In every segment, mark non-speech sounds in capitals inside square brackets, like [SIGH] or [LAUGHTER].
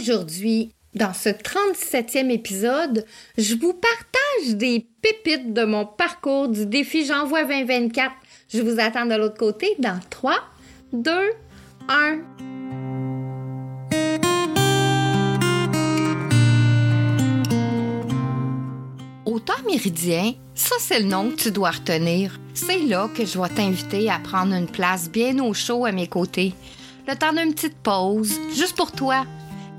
Aujourd'hui, dans ce 37e épisode, je vous partage des pépites de mon parcours du défi J'envoie 2024. Je vous attends de l'autre côté dans 3, 2, 1. Au temps méridien, ça c'est le nom que tu dois retenir. C'est là que je vais t'inviter à prendre une place bien au chaud à mes côtés. Le temps d'une petite pause, juste pour toi.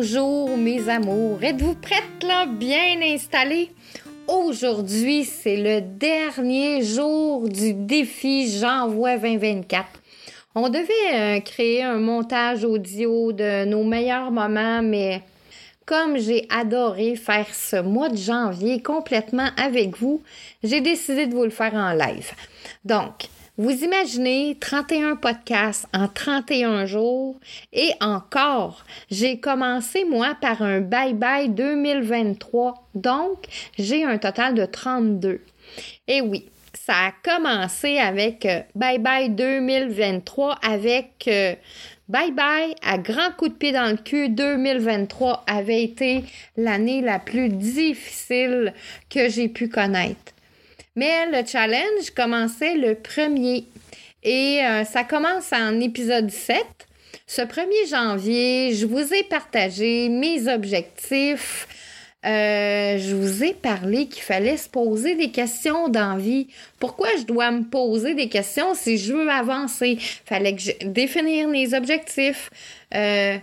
Bonjour mes amours, êtes-vous prêtes là, bien installées? Aujourd'hui, c'est le dernier jour du défi J'envoie 2024. On devait euh, créer un montage audio de nos meilleurs moments, mais comme j'ai adoré faire ce mois de janvier complètement avec vous, j'ai décidé de vous le faire en live. Donc, vous imaginez 31 podcasts en 31 jours et encore, j'ai commencé moi par un bye bye 2023, donc j'ai un total de 32. Et oui, ça a commencé avec euh, bye bye 2023 avec euh, Bye bye à grand coup de pied dans le cul 2023 avait été l'année la plus difficile que j'ai pu connaître. Mais le challenge commençait le premier et euh, ça commence en épisode 7. Ce 1er janvier, je vous ai partagé mes objectifs. Euh, je vous ai parlé qu'il fallait se poser des questions d'envie. Pourquoi je dois me poser des questions si je veux avancer? Fallait que je définir mes objectifs. Euh,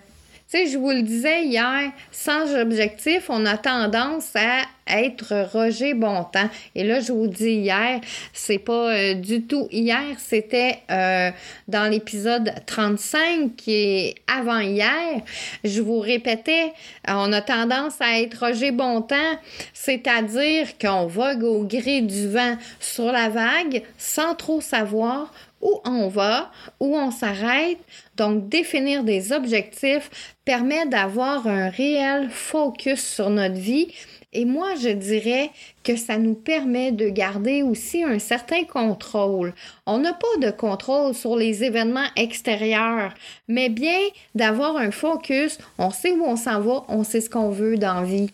sais, je vous le disais hier, sans objectif, on a tendance à être Roger Bontemps. Et là, je vous dis hier, c'est pas euh, du tout hier, c'était euh, dans l'épisode 35 qui est avant hier. Je vous répétais, on a tendance à être Roger Bontemps, c'est-à-dire qu'on vogue au gré du vent sur la vague sans trop savoir où on va, où on s'arrête. Donc, définir des objectifs permet d'avoir un réel focus sur notre vie. Et moi, je dirais que ça nous permet de garder aussi un certain contrôle. On n'a pas de contrôle sur les événements extérieurs, mais bien d'avoir un focus, on sait où on s'en va, on sait ce qu'on veut dans la vie.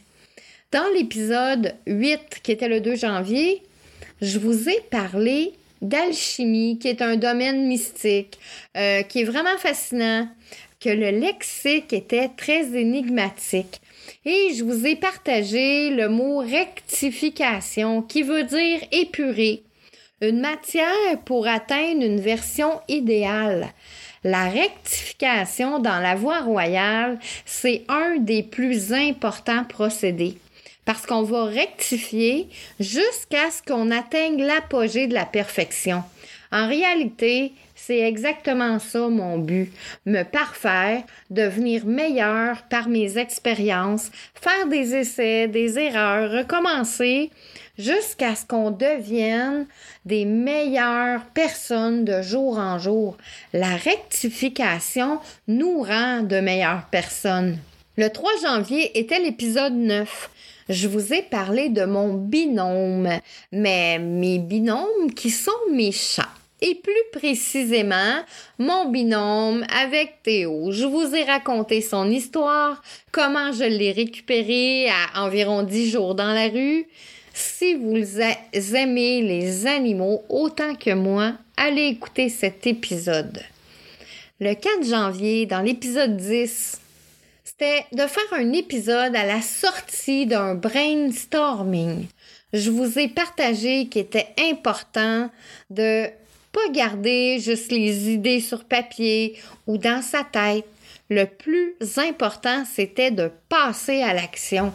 Dans l'épisode 8, qui était le 2 janvier, je vous ai parlé d'alchimie, qui est un domaine mystique, euh, qui est vraiment fascinant, que le lexique était très énigmatique. Et je vous ai partagé le mot rectification, qui veut dire épurer, une matière pour atteindre une version idéale. La rectification dans la voie royale, c'est un des plus importants procédés parce qu'on va rectifier jusqu'à ce qu'on atteigne l'apogée de la perfection. En réalité, C'est exactement ça mon but, me parfaire, devenir meilleur par mes expériences, faire des essais, des erreurs, recommencer jusqu'à ce qu'on devienne des meilleures personnes de jour en jour. La rectification nous rend de meilleures personnes. Le 3 janvier était l'épisode 9 je vous ai parlé de mon binôme, mais mes binômes qui sont mes chats. Et plus précisément, mon binôme avec Théo. Je vous ai raconté son histoire, comment je l'ai récupéré à environ 10 jours dans la rue. Si vous aimez les animaux autant que moi, allez écouter cet épisode. Le 4 janvier, dans l'épisode 10, de faire un épisode à la sortie d'un brainstorming. Je vous ai partagé qu'il était important de pas garder juste les idées sur papier ou dans sa tête. Le plus important, c'était de passer à l'action.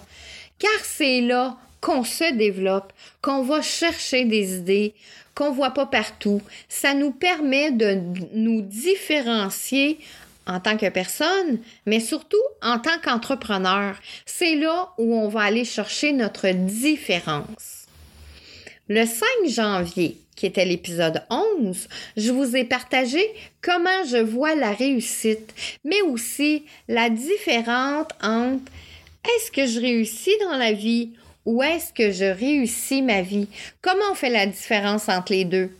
Car c'est là qu'on se développe, qu'on va chercher des idées qu'on voit pas partout. Ça nous permet de nous différencier en tant que personne, mais surtout en tant qu'entrepreneur. C'est là où on va aller chercher notre différence. Le 5 janvier, qui était l'épisode 11, je vous ai partagé comment je vois la réussite, mais aussi la différence entre est-ce que je réussis dans la vie ou est-ce que je réussis ma vie? Comment on fait la différence entre les deux?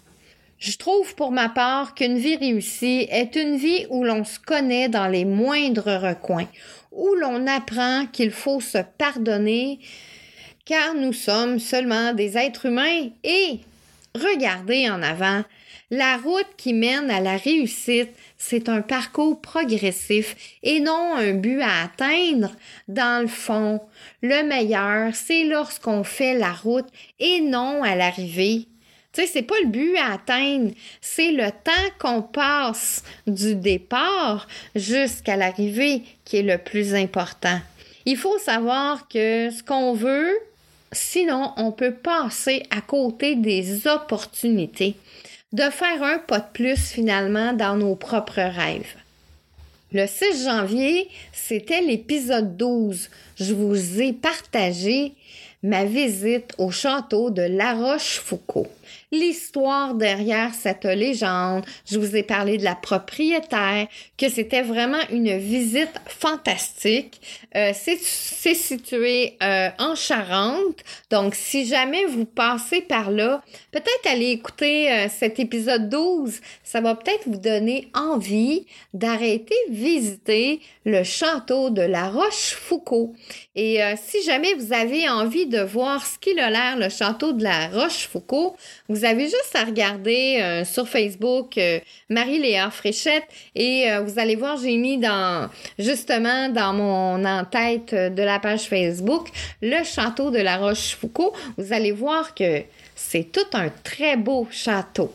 Je trouve pour ma part qu'une vie réussie est une vie où l'on se connaît dans les moindres recoins, où l'on apprend qu'il faut se pardonner, car nous sommes seulement des êtres humains et regardez en avant. La route qui mène à la réussite, c'est un parcours progressif et non un but à atteindre. Dans le fond, le meilleur, c'est lorsqu'on fait la route et non à l'arrivée. Tu sais, c'est pas le but à atteindre, c'est le temps qu'on passe du départ jusqu'à l'arrivée qui est le plus important. Il faut savoir que ce qu'on veut, sinon on peut passer à côté des opportunités de faire un pas de plus finalement dans nos propres rêves. Le 6 janvier, c'était l'épisode 12. Je vous ai partagé ma visite au château de La Rochefoucauld l'histoire derrière cette légende. Je vous ai parlé de la propriétaire, que c'était vraiment une visite fantastique. Euh, c'est situé euh, en Charente, donc si jamais vous passez par là, peut-être aller écouter euh, cet épisode 12, ça va peut-être vous donner envie d'arrêter visiter le château de la Rochefoucauld. Et si jamais vous avez envie de voir ce qu'il a l'air le château de la Rochefoucauld, vous avez juste à regarder euh, sur Facebook euh, Marie-Léa Fréchette et euh, vous allez voir, j'ai mis dans justement dans mon en-tête de la page Facebook le château de la Rochefoucauld. Vous allez voir que c'est tout un très beau château.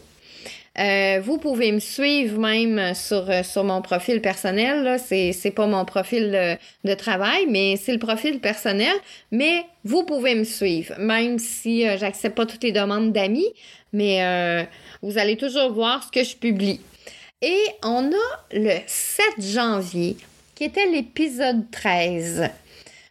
Euh, vous pouvez me suivre même sur, euh, sur mon profil personnel. Là. C'est, c'est pas mon profil de, travail, mais c'est le profil personnel. Mais vous pouvez me suivre, même si euh, j'accepte pas toutes les demandes d'amis, mais vous allez toujours voir ce que je publie. Et on a le 7 janvier, qui était l'épisode 13.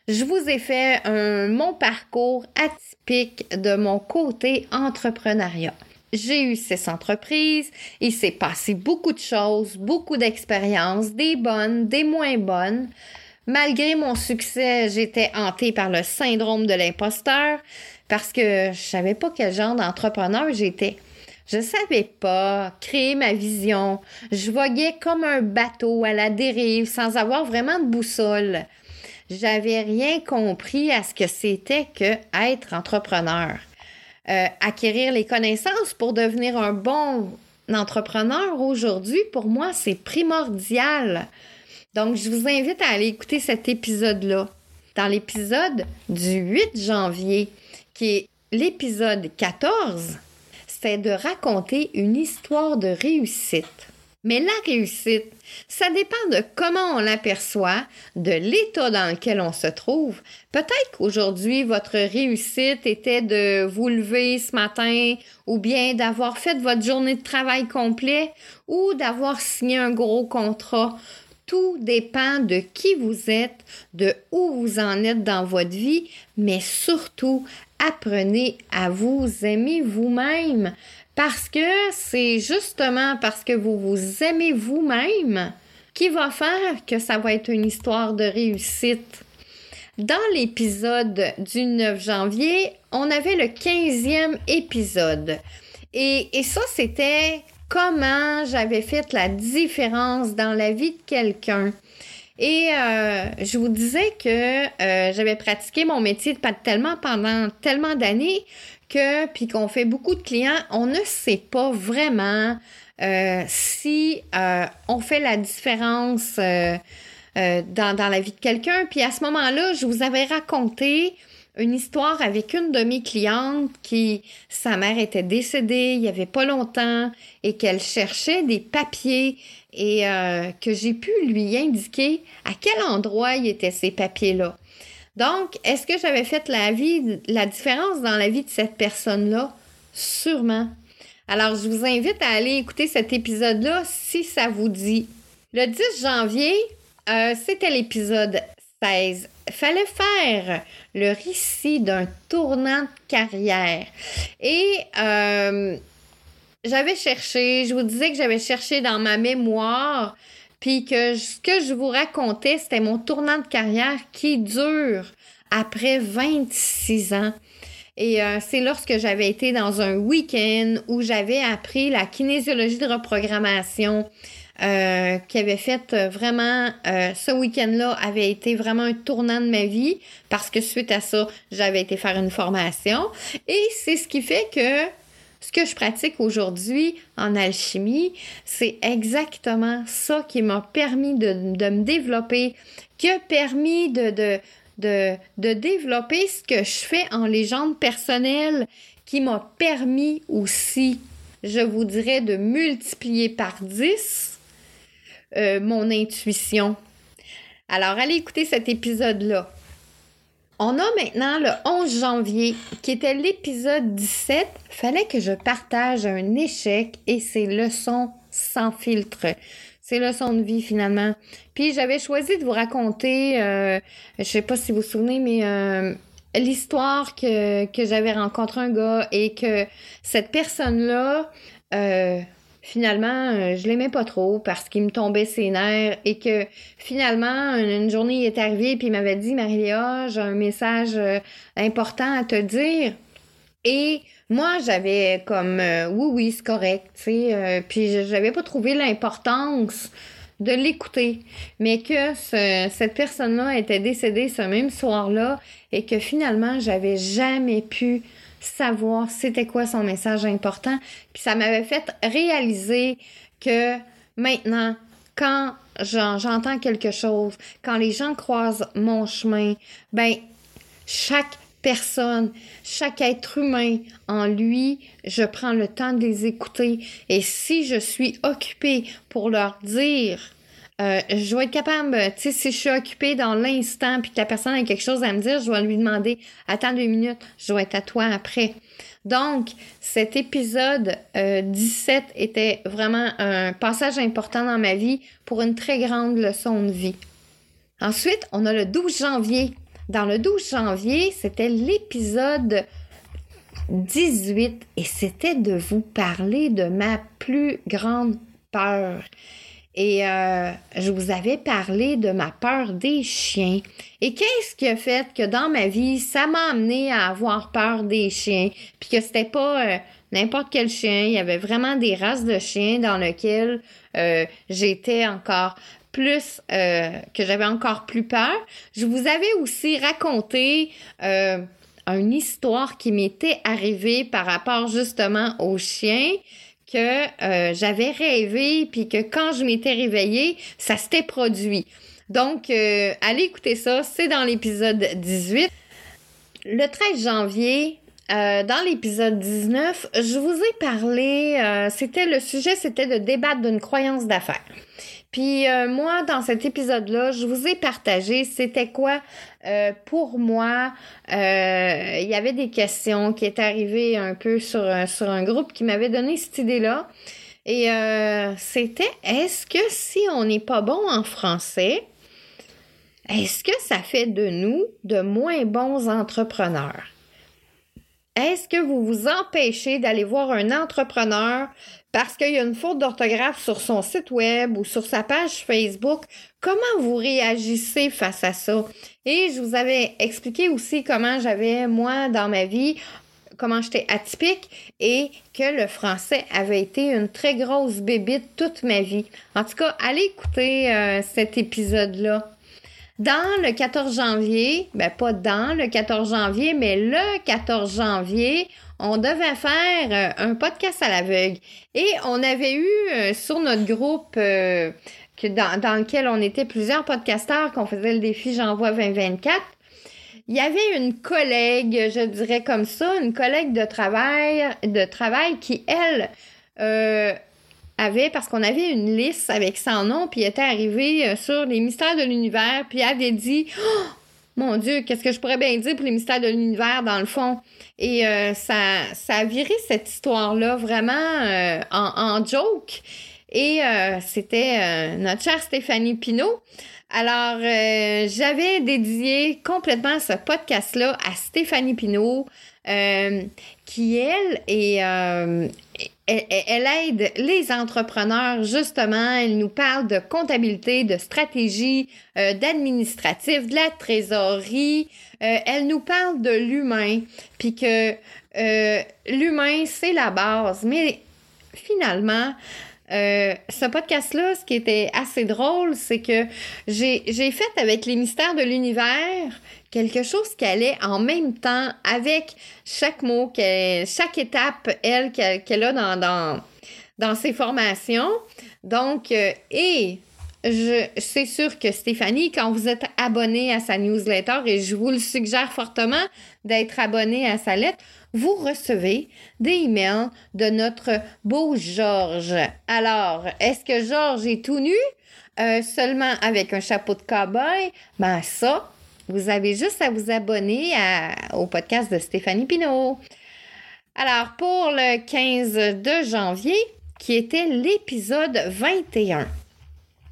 Je vous ai fait un, mon parcours atypique de mon côté entrepreneuriat j'ai eu ces entreprises, il s'est passé beaucoup de choses, beaucoup d'expériences, des bonnes, des moins bonnes. Malgré mon succès, j'étais hantée par le syndrome de l'imposteur parce que je savais pas quel genre d'entrepreneur j'étais. Je savais pas créer ma vision. Je voguais comme un bateau à la dérive sans avoir vraiment de boussole. J'avais rien compris à ce que c'était que être entrepreneur. Euh, acquérir les connaissances pour devenir un bon entrepreneur aujourd'hui, pour moi, c'est primordial. Donc, je vous invite à aller écouter cet épisode-là. Dans l'épisode du 8 janvier, qui est l'épisode 14, c'est de raconter une histoire de réussite. Mais la réussite, ça dépend de comment on l'aperçoit, de l'état dans lequel on se trouve. Peut-être qu'aujourd'hui, votre réussite était de vous lever ce matin ou bien d'avoir fait votre journée de travail complet ou d'avoir signé un gros contrat. Tout dépend de qui vous êtes, de où vous en êtes dans votre vie, mais surtout, apprenez à vous aimer vous-même. Parce que c'est justement parce que vous vous aimez vous-même qui va faire que ça va être une histoire de réussite. Dans l'épisode du 9 janvier, on avait le 15e épisode. Et, et ça, c'était comment j'avais fait la différence dans la vie de quelqu'un. Et euh, je vous disais que euh, j'avais pratiqué mon métier de tellement pendant tellement d'années que, puis qu'on fait beaucoup de clients, on ne sait pas vraiment euh, si on fait la différence dans, dans, la vie de quelqu'un. Puis à ce moment-là, je vous avais raconté une histoire avec une de mes clientes qui, sa mère était décédée il y avait pas longtemps et qu'elle cherchait des papiers et que j'ai pu lui indiquer à quel endroit il étaient ces papiers-là. Donc, est-ce que j'avais fait la différence dans la vie de cette personne-là? Sûrement. Alors, je vous invite à aller écouter cet épisode-là si ça vous dit. Le 10 janvier, euh, c'était l'épisode 16. Fallait faire le récit d'un tournant de carrière. Et euh, j'avais cherché, je vous disais que j'avais cherché dans ma mémoire puis que ce que je vous racontais, c'était mon tournant de carrière qui dure après 26 ans. Et euh, c'est lorsque j'avais été dans un week-end où j'avais appris la kinésiologie de reprogrammation, euh, qui avait fait euh, vraiment, euh, ce week-end-là avait été vraiment un tournant de ma vie parce que suite à ça, j'avais été faire une formation. Et c'est ce qui fait que ce que je pratique aujourd'hui en alchimie, c'est exactement ça qui m'a permis de, me développer, qui a permis de, de, de, de développer ce que je fais en légende personnelle, qui m'a permis aussi, je vous dirais, de multiplier par 10 euh, mon intuition. Alors, allez écouter cet épisode-là. On a maintenant le 11 janvier, qui était l'épisode 17. Fallait que je partage un échec et ses leçons sans filtre. Ses leçons de vie, finalement. Puis j'avais choisi de vous raconter, euh, je sais pas si vous vous souvenez, mais euh, l'histoire que, j'avais rencontré un gars et que cette personne-là, euh, finalement, euh, je l'aimais pas trop parce qu'il me tombait ses nerfs et que finalement, une, journée, est arrivé et il m'avait dit, Maria, j'ai un message euh, important à te dire. Et moi, j'avais comme, euh, oui, oui, c'est correct, tu sais, puis j'avais pas trouvé l'importance de l'écouter, mais que cette personne-là était décédée ce même soir-là et que finalement, j'avais jamais pu savoir c'était quoi son message important. Puis ça m'avait fait réaliser que maintenant, quand j'entends quelque chose, quand les gens croisent mon chemin, ben chaque personne, chaque être humain en lui, je prends le temps de les écouter. Et si je suis occupée pour leur dire euh, je vais être capable, tu sais, si je suis occupée dans l'instant puis que la personne a quelque chose à me dire, je vais lui demander attends deux minutes, je vais être à toi après. Donc, cet épisode 17 euh, était vraiment un passage important dans ma vie pour une très grande leçon de vie. Ensuite, on a le 12 janvier. Dans le 12 janvier, c'était l'épisode 18 et c'était de vous parler de ma plus grande peur. Et euh, je vous avais parlé de ma peur des chiens. Et qu'est-ce qui a fait que dans ma vie, ça m'a amené à avoir peur des chiens, puis que c'était pas euh, n'importe quel chien, il y avait vraiment des races de chiens dans lesquelles euh, j'étais encore plus que j'avais encore plus peur. Je vous avais aussi raconté une histoire qui m'était arrivée par rapport justement aux chiens que euh, j'avais rêvé, puis que quand je m'étais réveillée, ça s'était produit. Donc, euh, allez écouter ça, c'est dans l'épisode 18. Le 13 janvier, euh, dans l'épisode 19, je vous ai parlé, c'était le sujet, c'était de débattre d'une croyance d'affaires. Puis euh, moi, dans cet épisode-là, je vous ai partagé c'était quoi pour moi. Il y avait des questions qui étaient arrivées un peu sur, sur un groupe qui m'avait donné cette idée-là. Et c'était est-ce que si on n'est pas bon en français, est-ce que ça fait de nous de moins bons entrepreneurs? Est-ce que vous vous empêchez d'aller voir un entrepreneur parce qu'il y a une faute d'orthographe sur son site web ou sur sa page Facebook? Comment vous réagissez face à ça? Et je vous avais expliqué aussi comment j'avais, moi, dans ma vie, comment j'étais atypique et que le français avait été une très grosse bébite toute ma vie. En tout cas, allez écouter euh, cet épisode-là. Dans le 14 janvier, ben pas dans le 14 janvier, mais le 14 janvier, on devait faire euh, un podcast à l'aveugle. Et on avait eu euh, sur notre groupe euh, dans, dans, lequel on était plusieurs podcasteurs qu'on faisait le défi J'envoie 2024. Il y avait une collègue, je dirais comme ça, une collègue de travail, de travail qui, elle, avait, parce qu'on avait une liste avec son nom, puis était arrivé euh, sur les mystères de l'univers, puis avait dit oh, Mon Dieu, qu'est-ce que je pourrais bien dire pour les mystères de l'univers, dans le fond? Et euh, ça, ça a viré cette histoire-là vraiment euh, en, joke. Et c'était notre chère Stéphanie Pinault. Alors, j'avais dédié complètement ce podcast-là à Stéphanie Pinault, qui, elle, est, elle, aide les entrepreneurs, justement. Elle nous parle de comptabilité, de stratégie, euh, d'administratif, de la trésorerie. Euh, elle nous parle de l'humain, puis que euh, l'humain, c'est la base. Mais finalement, ce podcast-là, ce qui était assez drôle, c'est que j'ai fait avec les mystères de l'univers quelque chose qui allait en même temps avec chaque mot, chaque étape, elle, qu'elle a dans, dans, dans, ses formations. Donc, euh, et je, c'est sûr que Stéphanie, quand vous êtes abonné à sa newsletter, et je vous le suggère fortement d'être abonné à sa lettre, vous recevez des emails de notre beau Georges. Alors, est-ce que Georges est tout nu? Euh, seulement avec un chapeau de cowboy? Ben ça, vous avez juste à vous abonner au podcast de Stéphanie Pinault. Alors, pour le 15 de janvier, qui était l'épisode 21,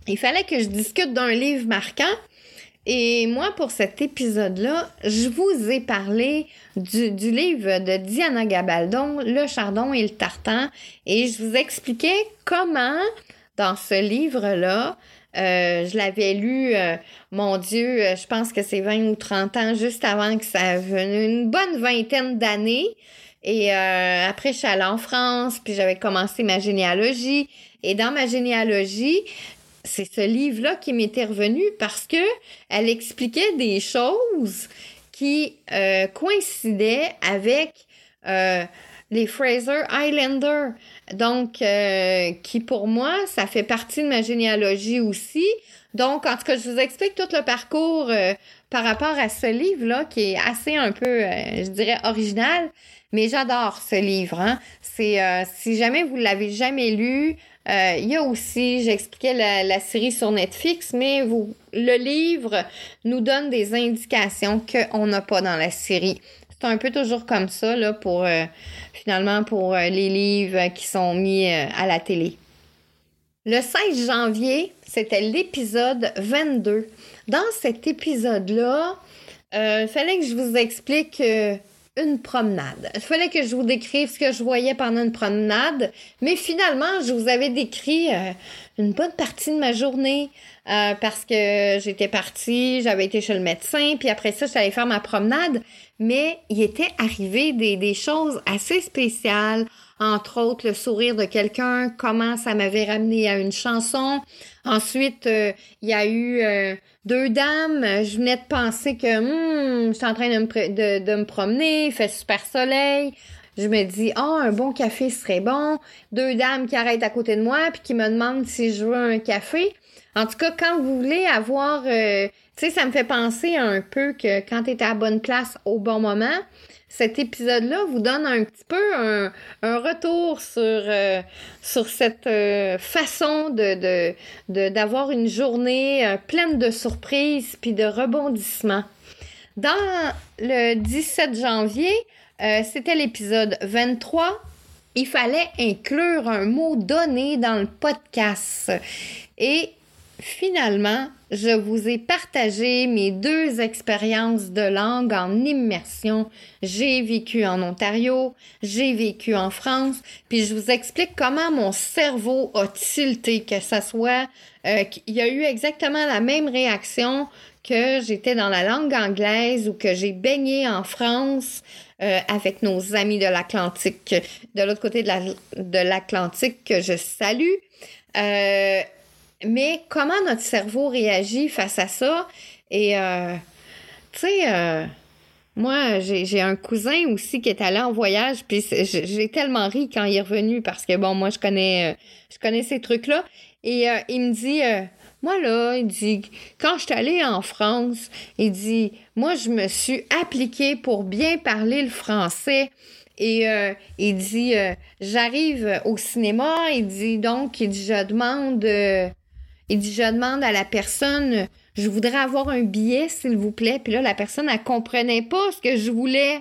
il fallait que je discute d'un livre marquant. Et moi, pour cet épisode-là, je vous ai parlé du, du, livre de Diana Gabaldon, Le Chardon et le Tartan, et je vous expliquais comment, dans ce livre-là, euh, je l'avais lu, euh, mon Dieu, euh, je pense que c'est 20 ou 30 ans, juste avant que ça venu une bonne vingtaine d'années. Et après, je suis allée en France, puis j'avais commencé ma généalogie. Et dans ma généalogie, c'est ce livre-là qui m'était revenu parce que elle expliquait des choses qui coïncidaient avec les Fraser Islander. Donc, euh, qui pour moi, ça fait partie de ma généalogie aussi. Donc, en tout cas, je vous explique tout le parcours euh, par rapport à ce livre-là, qui est assez un peu, euh, je dirais, original. Mais j'adore ce livre. Hein? C'est si jamais vous l'avez jamais lu, il y a aussi, j'expliquais la, série sur Netflix, mais le livre nous donne des indications qu'on n'a pas dans la série. C'est un peu toujours comme ça là, pour finalement pour euh, les livres qui sont mis euh, à la télé. Le 16 janvier, c'était l'épisode 22. Dans cet épisode-là, euh, il fallait que je vous explique une promenade. Il fallait que je vous décrive ce que je voyais pendant une promenade, mais finalement, je vous avais décrit une bonne partie de ma journée parce que j'étais partie, j'avais été chez le médecin, puis après ça, j'allais faire ma promenade mais il était arrivé des, des choses assez spéciales, entre autres le sourire de quelqu'un, comment ça m'avait ramené à une chanson. Ensuite, euh, il y a eu euh, deux dames. Je venais de penser que hmm, je suis en train de me, promener, il fait super soleil. Je me dis, oh, un bon café serait bon. Deux dames qui arrêtent à côté de moi puis qui me demandent si je veux un café. En tout cas, quand vous voulez avoir, euh, tu sais, ça me fait penser un peu que quand tu es à la bonne place au bon moment, cet épisode-là vous donne un petit peu un, retour sur, euh, cette euh, façon d'avoir une journée pleine de surprises puis de rebondissements. Dans le 17 janvier, c'était l'épisode 23 il fallait inclure un mot donné dans le podcast. Et finalement, je vous ai partagé mes deux expériences de langue en immersion. J'ai vécu en Ontario, j'ai vécu en France, puis je vous explique comment mon cerveau a tilté, que ça soit, euh, qu'il y a eu exactement la même réaction que j'étais dans la langue anglaise ou que j'ai baigné en France euh, avec nos amis de l'Atlantique, de l'autre côté de l'Atlantique que je salue. Euh, mais comment notre cerveau réagit face à ça? Et, euh, tu sais, moi, j'ai un cousin aussi qui est allé en voyage, puis j'ai tellement ri quand il est revenu parce que, bon, moi, je connais, je connais ces trucs-là. Et il me dit moi, là, il dit, quand je suis allée en France, il dit, moi, je me suis appliquée pour bien parler le français. Et euh, il dit, euh, j'arrive au cinéma, il dit, donc, il dit, je demande, euh, il dit, je demande à la personne, je voudrais avoir un billet, s'il vous plaît. Puis là, la personne, elle comprenait pas ce que je voulais.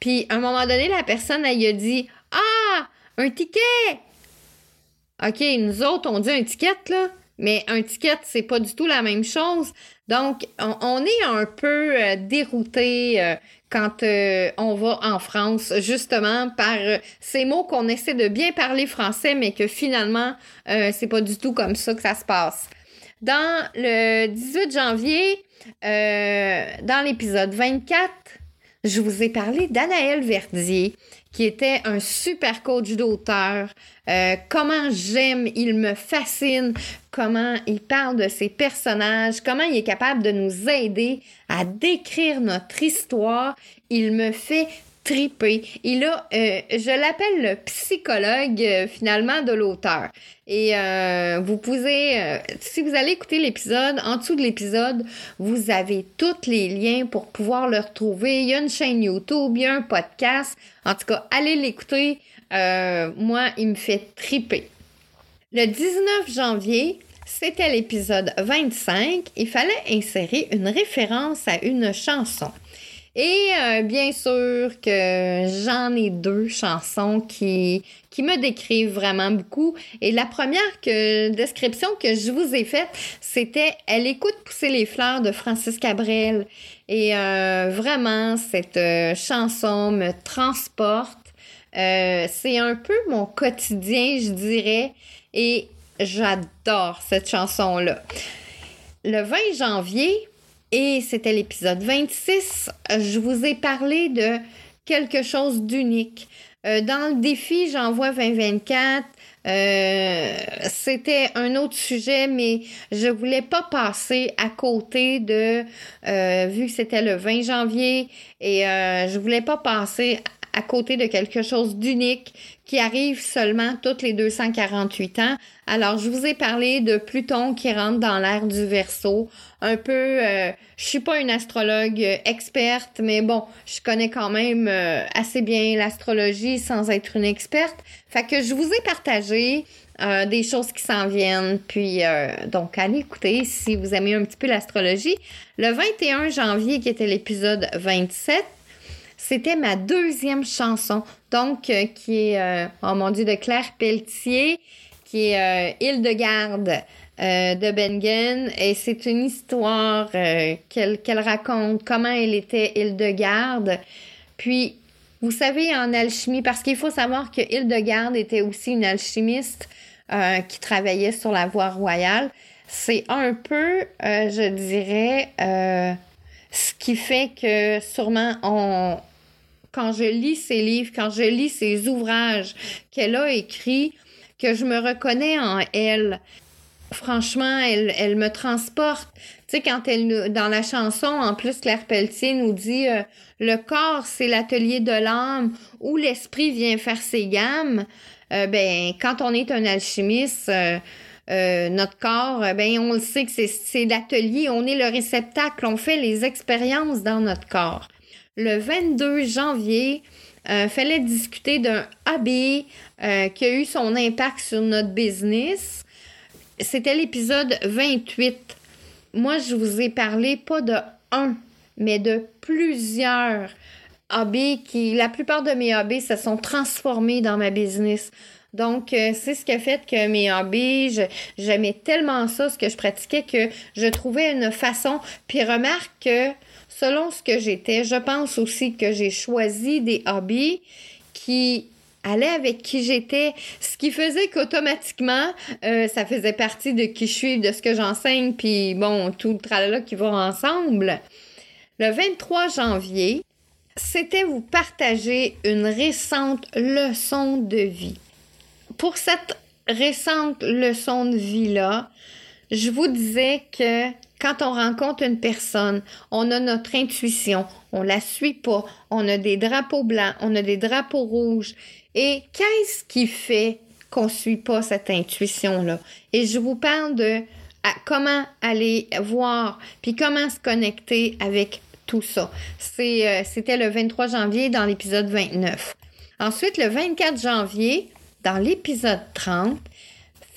Puis, à un moment donné, la personne, elle, a dit, ah, un ticket! OK, nous autres, on dit un ticket, là. Mais un ticket, c'est pas du tout la même chose. Donc, on, est un peu euh, dérouté euh, quand euh, on va en France, justement par ces mots qu'on essaie de bien parler français, mais que finalement, c'est pas du tout comme ça que ça se passe. Dans le 18 janvier, dans l'épisode 24, je vous ai parlé d'Anaël Verdier, qui était un super coach d'auteur. Euh, comment j'aime, il me fascine, comment il parle de ses personnages, comment il est capable de nous aider à décrire notre histoire. Il me fait triper. Il a, euh, je l'appelle le psychologue euh, finalement de l'auteur. Et euh, vous pouvez, si vous allez écouter l'épisode, en dessous de l'épisode, vous avez tous les liens pour pouvoir le retrouver. Il y a une chaîne YouTube, il y a un podcast. En tout cas, allez l'écouter. moi, il me fait triper. Le 19 janvier, c'était l'épisode 25. Il fallait insérer une référence à une chanson. Et euh, bien sûr que j'en ai deux chansons qui, qui me décrivent vraiment beaucoup. Et la première que, description que je vous ai faite, c'était Elle écoute pousser les fleurs de Francis Cabrel. Et euh, vraiment, cette euh, chanson me transporte. c'est un peu mon quotidien, je dirais. Et j'adore cette chanson-là. Le 20 janvier, et c'était l'épisode 26. Je vous ai parlé de quelque chose d'unique. Euh, dans le défi J'envoie 2024, euh, c'était un autre sujet, mais je voulais pas passer à côté de, euh, vu que c'était le 20 janvier, et je voulais pas passer à côté de quelque chose d'unique qui arrive seulement toutes les 248 ans. Alors, je vous ai parlé de Pluton qui rentre dans l'ère du Verseau. Un peu, euh, je suis pas une astrologue experte, mais bon, je connais quand même euh, assez bien l'astrologie sans être une experte. Fait que je vous ai partagé euh, des choses qui s'en viennent. Puis, donc, allez écouter si vous aimez un petit peu l'astrologie. Le 21 janvier, qui était l'épisode 27, c'était ma deuxième chanson, donc euh, qui est, euh, oh mon Dieu, de Claire Pelletier, qui est euh, de garde de Bengen. Et c'est une histoire qu'elle raconte, comment elle était Hildegarde. Puis, vous savez, en alchimie, parce qu'il faut savoir que Hildegarde était aussi une alchimiste qui travaillait sur la voie royale. C'est un peu, je dirais, ce qui fait que sûrement on, quand je lis ses livres, quand je lis ses ouvrages qu'elle a écrits, que je me reconnais en elle. Franchement, elle, elle me transporte. Tu sais, quand elle, dans la chanson, en plus, Claire Pelletier nous dit euh, Le corps, c'est l'atelier de l'âme où l'esprit vient faire ses gammes. Euh, ben, quand on est un alchimiste, euh, euh, notre corps, ben on le sait que c'est l'atelier, on est le réceptacle, on fait les expériences dans notre corps. Le 22 janvier, euh, fallait discuter d'un hobby qui a eu son impact sur notre business. C'était l'épisode 28. Moi, je vous ai parlé pas de un, mais de plusieurs hobbies qui, la plupart de mes hobbies se sont transformés dans ma business. Donc, euh, c'est ce qui a fait que mes hobbies, j'aimais tellement ça, ce que je pratiquais, que je trouvais une façon. Puis remarque que selon ce que j'étais, je pense aussi que j'ai choisi des hobbies qui allaient avec qui j'étais, ce qui faisait qu'automatiquement, euh, ça faisait partie de qui je suis, de ce que j'enseigne, puis bon, tout le tralala qui va ensemble. Le 23 janvier, c'était vous partager une récente leçon de vie pour cette récente leçon de vie-là, je vous disais que quand on rencontre une personne, on a notre intuition, on la suit pas, on a des drapeaux blancs, on a des drapeaux rouges. Et qu'est-ce qui fait qu'on suit pas cette intuition-là? Et je vous parle de comment aller voir, puis comment se connecter avec tout ça. Euh, c'était le 23 janvier dans l'épisode 29. Ensuite, le 24 janvier, dans l'épisode 30,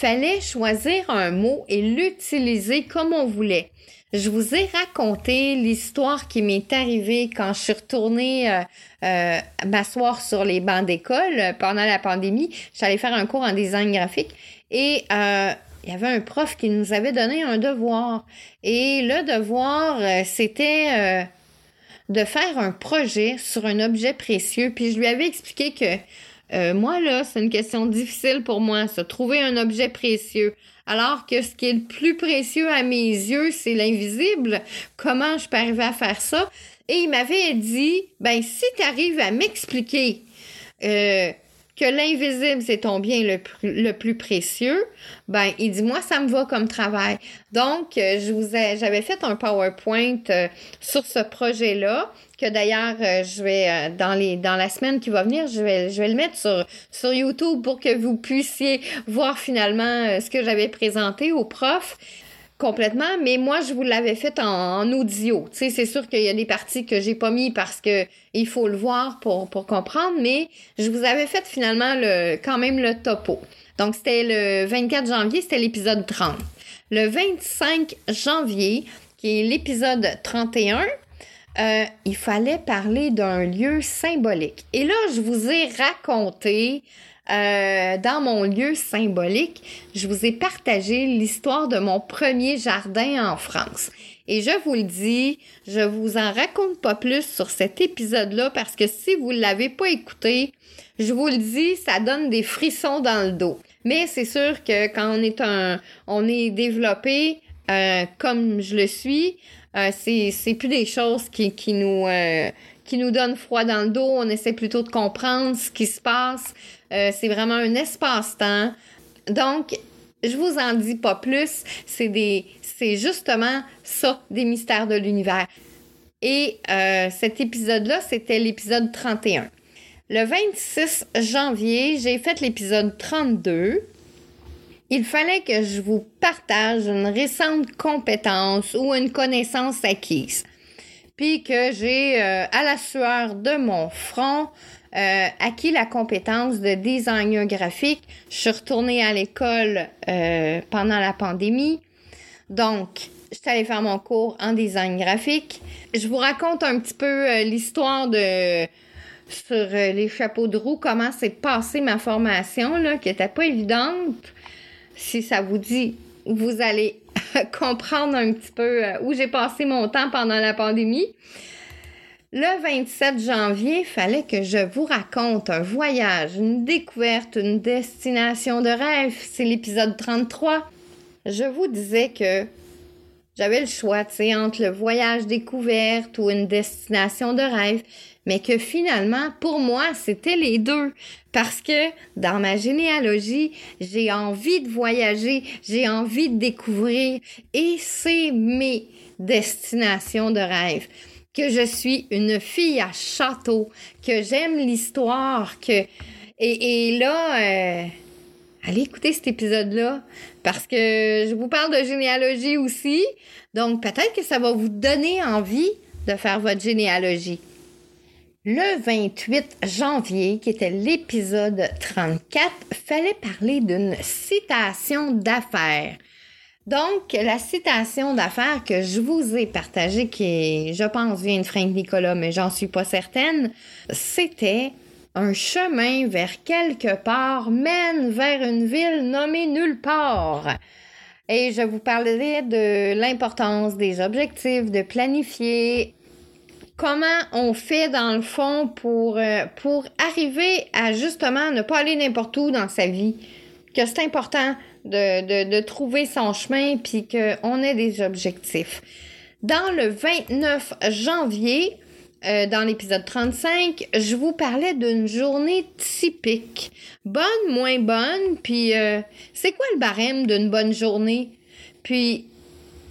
fallait choisir un mot et l'utiliser comme on voulait. Je vous ai raconté l'histoire qui m'est arrivée quand je suis retournée euh, euh, m'asseoir sur les bancs d'école pendant la pandémie. J'allais faire un cours en design graphique et euh, il y avait un prof qui nous avait donné un devoir. Et le devoir, c'était de faire un projet sur un objet précieux. Puis je lui avais expliqué que euh, moi, là, c'est une question difficile pour moi, ça, trouver un objet précieux. Alors que ce qui est le plus précieux à mes yeux, c'est l'invisible. Comment je peux arriver à faire ça? Et il m'avait dit, ben, si tu arrives à m'expliquer euh, que l'invisible, c'est ton bien le, plus précieux, ben, il dit, moi, ça me va comme travail. Donc, euh, je vous ai, j'avais fait un PowerPoint sur ce projet-là que d'ailleurs, euh, je vais, euh, dans, la semaine qui va venir, je vais, je le mettre sur, YouTube pour que vous puissiez voir finalement euh, ce que j'avais présenté au prof complètement, mais moi, je vous l'avais fait en, audio. Tu sais, c'est sûr qu'il y a des parties que j'ai pas mis parce que il faut le voir pour, comprendre, mais je vous avais fait finalement le, quand même le topo. Donc, c'était le 24 janvier, c'était l'épisode 30. Le 25 janvier, qui est l'épisode 31, euh, il fallait parler d'un lieu symbolique. Et là, je vous ai raconté euh, dans mon lieu symbolique, je vous ai partagé l'histoire de mon premier jardin en France. Et je vous le dis, je vous en raconte pas plus sur cet épisode-là parce que si vous l'avez pas écouté, je vous le dis, ça donne des frissons dans le dos. Mais c'est sûr que quand on est un, on est développé euh, comme je le suis, euh, c'est plus des choses qui, qui nous euh, qui nous donnent froid dans le dos. On essaie plutôt de comprendre ce qui se passe. Euh, c'est vraiment un espace-temps. Donc, je vous en dis pas plus. C'est des c'est justement ça, des mystères de l'univers. Et cet épisode-là, c'était l'épisode 31. Le 26 janvier, j'ai fait l'épisode 32 il fallait que je vous partage une récente compétence ou une connaissance acquise. Puis que j'ai, euh, à la sueur de mon front, euh, acquis la compétence de designer graphique. Je suis retournée à l'école euh, pendant la pandémie. Donc, je suis allée faire mon cours en design graphique. Je vous raconte un petit peu l'histoire de sur les chapeaux de roue, comment s'est passée ma formation, qui était pas évidente si ça vous dit, vous allez [LAUGHS] comprendre un petit peu euh, où j'ai passé mon temps pendant la pandémie. Le 27 janvier, fallait que je vous raconte un voyage, une découverte, une destination de rêve. C'est l'épisode 33. Je vous disais que j'avais le choix, tu sais, entre le voyage découverte ou une destination de rêve mais que finalement, pour moi, c'était les deux. Parce que dans ma généalogie, j'ai envie de voyager, j'ai envie de découvrir, et c'est mes destinations de rêve. Que je suis une fille à château, que j'aime l'histoire, que... Et, là, euh, allez écouter cet épisode-là parce que je vous parle de généalogie aussi. Donc peut-être que ça va vous donner envie de faire votre généalogie. Le 28 janvier, qui était l'épisode 34, fallait parler d'une citation d'affaires. Donc, la citation d'affaires que je vous ai partagée, qui, je pense, vient de Frank Nicolas, mais j'en suis pas certaine, c'était un chemin vers quelque part mène vers une ville nommée nulle part. Et je vous parlerai de l'importance des objectifs, de planifier, comment on fait dans le fond pour, euh, pour arriver à justement ne pas aller n'importe où dans sa vie? Que c'est important de, de, trouver son chemin puis qu'on ait des objectifs. Dans le 29 janvier, euh, dans l'épisode 35, je vous parlais d'une journée typique. Bonne, moins bonne, puis euh, c'est quoi le barème d'une bonne journée? Puis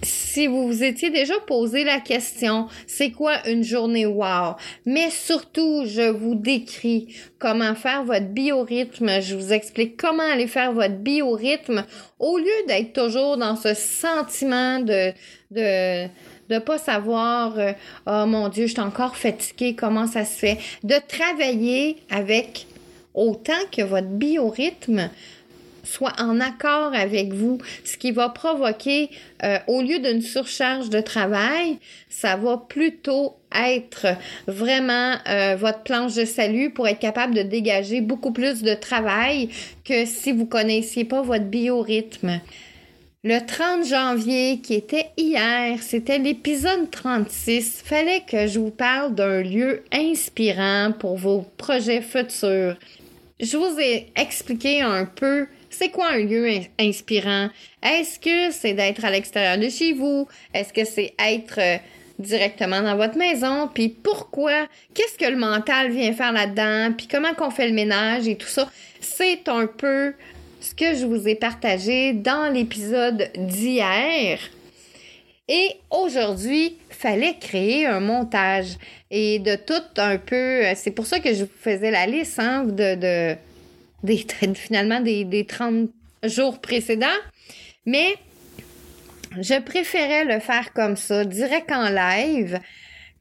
si vous vous étiez déjà posé la question, c'est quoi une journée wow? Mais surtout, je vous décris comment faire votre biorhythme. Je vous explique comment aller faire votre biorhythme au lieu d'être toujours dans ce sentiment de, de, de pas savoir, oh mon Dieu, je suis encore fatiguée, comment ça se fait? De travailler avec autant que votre biorhythme soit en accord avec vous, ce qui va provoquer, euh, au lieu d'une surcharge de travail, ça va plutôt être vraiment euh, votre planche de salut pour être capable de dégager beaucoup plus de travail que si vous connaissiez pas votre biorhythme. Le 30 janvier, qui était hier, c'était l'épisode 36. Fallait que je vous parle d'un lieu inspirant pour vos projets futurs. Je vous ai expliqué un peu c'est quoi un lieu inspirant? Est-ce que c'est d'être à l'extérieur de chez vous? Est-ce que c'est être euh, directement dans votre maison? Puis pourquoi? Qu'est-ce que le mental vient faire là-dedans? Puis comment qu'on fait le ménage et tout ça? C'est un peu ce que je vous ai partagé dans l'épisode d'hier. Et aujourd'hui, fallait créer un montage. Et de tout un peu, c'est pour ça que je vous faisais la liste hein, de, de [LAUGHS] finalement des, des 30 jours précédents. Mais je préférais le faire comme ça, direct en live.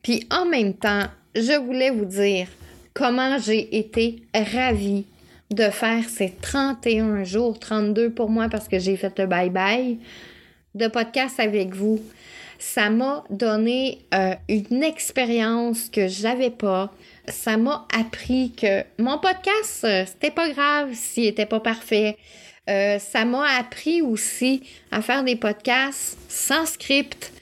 Puis en même temps, je voulais vous dire comment j'ai été ravie de faire ces 31 jours, 32 pour moi parce que j'ai fait le bye-bye de podcast avec vous. Ça m'a donné euh, une expérience que j'avais pas ça m'a appris que mon podcast, euh, c'était pas grave s'il était pas parfait. Euh, ça m'a appris aussi à faire des podcasts sans script.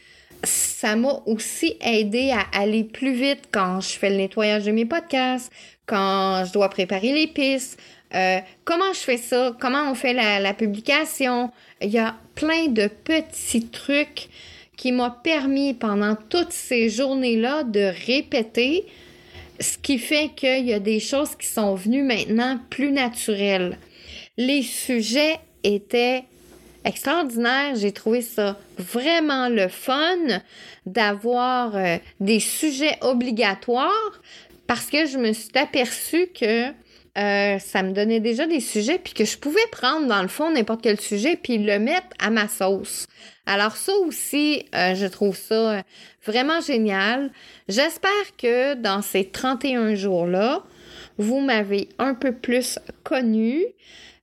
Ça m'a aussi aidé à aller plus vite quand je fais le nettoyage de mes podcasts, quand je dois préparer les pistes. Euh, comment je fais ça? Comment on fait la, publication? Il y a plein de petits trucs qui m'ont permis pendant toutes ces journées-là de répéter, ce qui fait qu'il y a des choses qui sont venues maintenant plus naturelles. Les sujets étaient extraordinaires. J'ai trouvé ça vraiment le fun d'avoir euh, des sujets obligatoires parce que je me suis aperçue que euh, ça me donnait déjà des sujets, puis que je pouvais prendre dans le fond n'importe quel sujet, puis le mettre à ma sauce. Alors ça aussi, euh, je trouve ça vraiment génial. J'espère que dans ces 31 jours-là, vous m'avez un peu plus connu.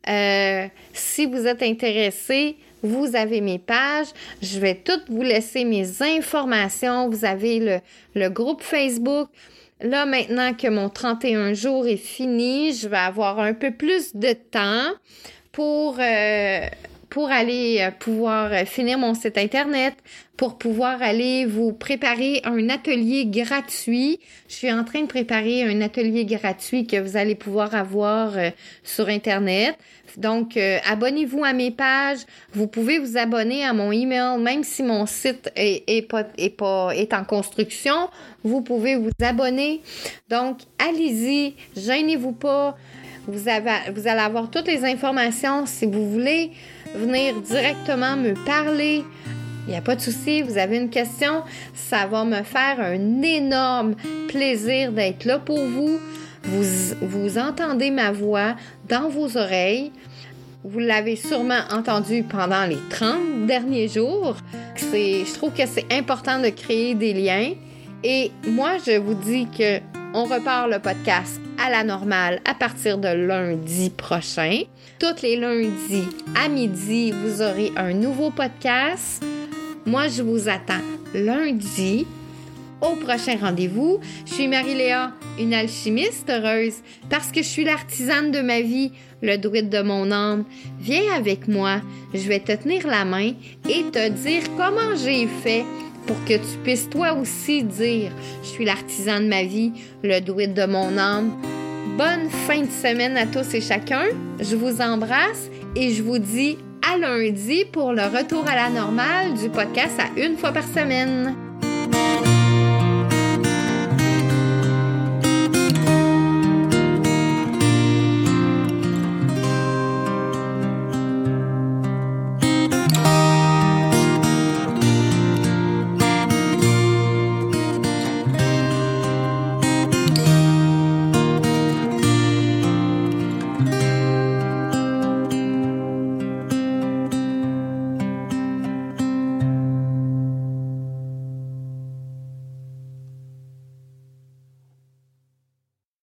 Euh, si vous êtes intéressé, vous avez mes pages. Je vais toutes vous laisser mes informations. Vous avez le groupe Facebook. Là, maintenant que mon 31 jours est fini, je vais avoir un peu plus de temps pour, euh, pour aller euh, pouvoir euh, finir mon site Internet, pour pouvoir aller vous préparer un atelier gratuit. Je suis en train de préparer un atelier gratuit que vous allez pouvoir avoir sur Internet. Donc, abonnez-vous à mes pages. Vous pouvez vous abonner à mon email, même si mon site est, en construction vous pouvez vous abonner. Donc, allez-y, gênez-vous pas. Vous allez avoir toutes les informations si vous voulez venir directement me parler. Il n'y a pas de souci, vous avez une question, ça va me faire un énorme plaisir d'être là pour vous. Vous, vous entendez ma voix dans vos oreilles. vous l'avez sûrement entendu pendant les 30 derniers jours. Je trouve que c'est important de créer des liens. Et moi, je vous dis que on repart le podcast à la normale à partir de lundi prochain. Tous les lundis à midi, vous aurez un nouveau podcast. Moi, je vous attends lundi au prochain rendez-vous. Je suis Marie-Léa, une alchimiste heureuse, parce que je suis l'artisane de ma vie, le druide de mon âme. Viens avec moi, je vais te tenir la main et te dire comment j'ai fait pour que tu puisses toi aussi dire je suis l'artisan de ma vie, le druide de mon âme. Bonne fin de semaine à tous et chacun. Je vous embrasse et je vous dis à lundi pour le retour à la normale du podcast à une fois par semaine.